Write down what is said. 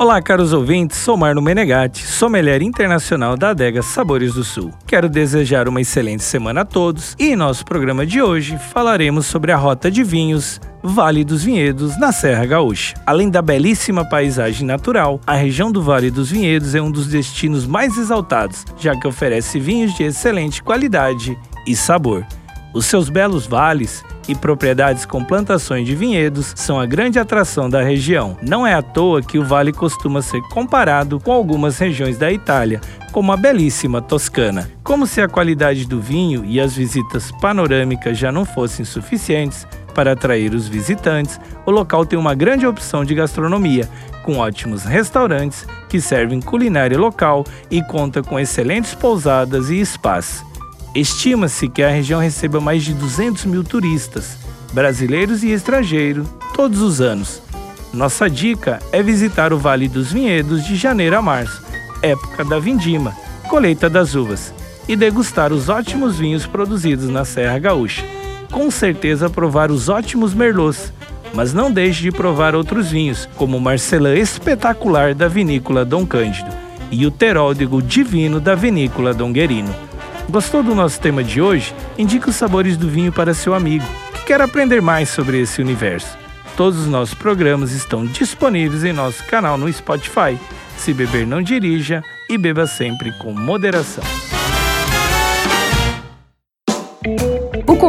Olá, caros ouvintes, sou Marno Menegatti, sommelier internacional da Adega Sabores do Sul. Quero desejar uma excelente semana a todos e em nosso programa de hoje falaremos sobre a rota de vinhos Vale dos Vinhedos, na Serra Gaúcha. Além da belíssima paisagem natural, a região do Vale dos Vinhedos é um dos destinos mais exaltados, já que oferece vinhos de excelente qualidade e sabor. Os seus belos vales e propriedades com plantações de vinhedos são a grande atração da região. Não é à toa que o vale costuma ser comparado com algumas regiões da Itália, como a belíssima Toscana. Como se a qualidade do vinho e as visitas panorâmicas já não fossem suficientes para atrair os visitantes, o local tem uma grande opção de gastronomia, com ótimos restaurantes que servem culinária local e conta com excelentes pousadas e spas. Estima-se que a região receba mais de 200 mil turistas, brasileiros e estrangeiros, todos os anos. Nossa dica é visitar o Vale dos Vinhedos de janeiro a março, época da vindima, colheita das uvas, e degustar os ótimos vinhos produzidos na Serra Gaúcha. Com certeza provar os ótimos merlots, mas não deixe de provar outros vinhos, como o Marcelã espetacular da vinícola Dom Cândido e o Teródigo divino da vinícola Dom Guerino. Gostou do nosso tema de hoje? Indique os sabores do vinho para seu amigo que quer aprender mais sobre esse universo. Todos os nossos programas estão disponíveis em nosso canal no Spotify. Se beber, não dirija e beba sempre com moderação.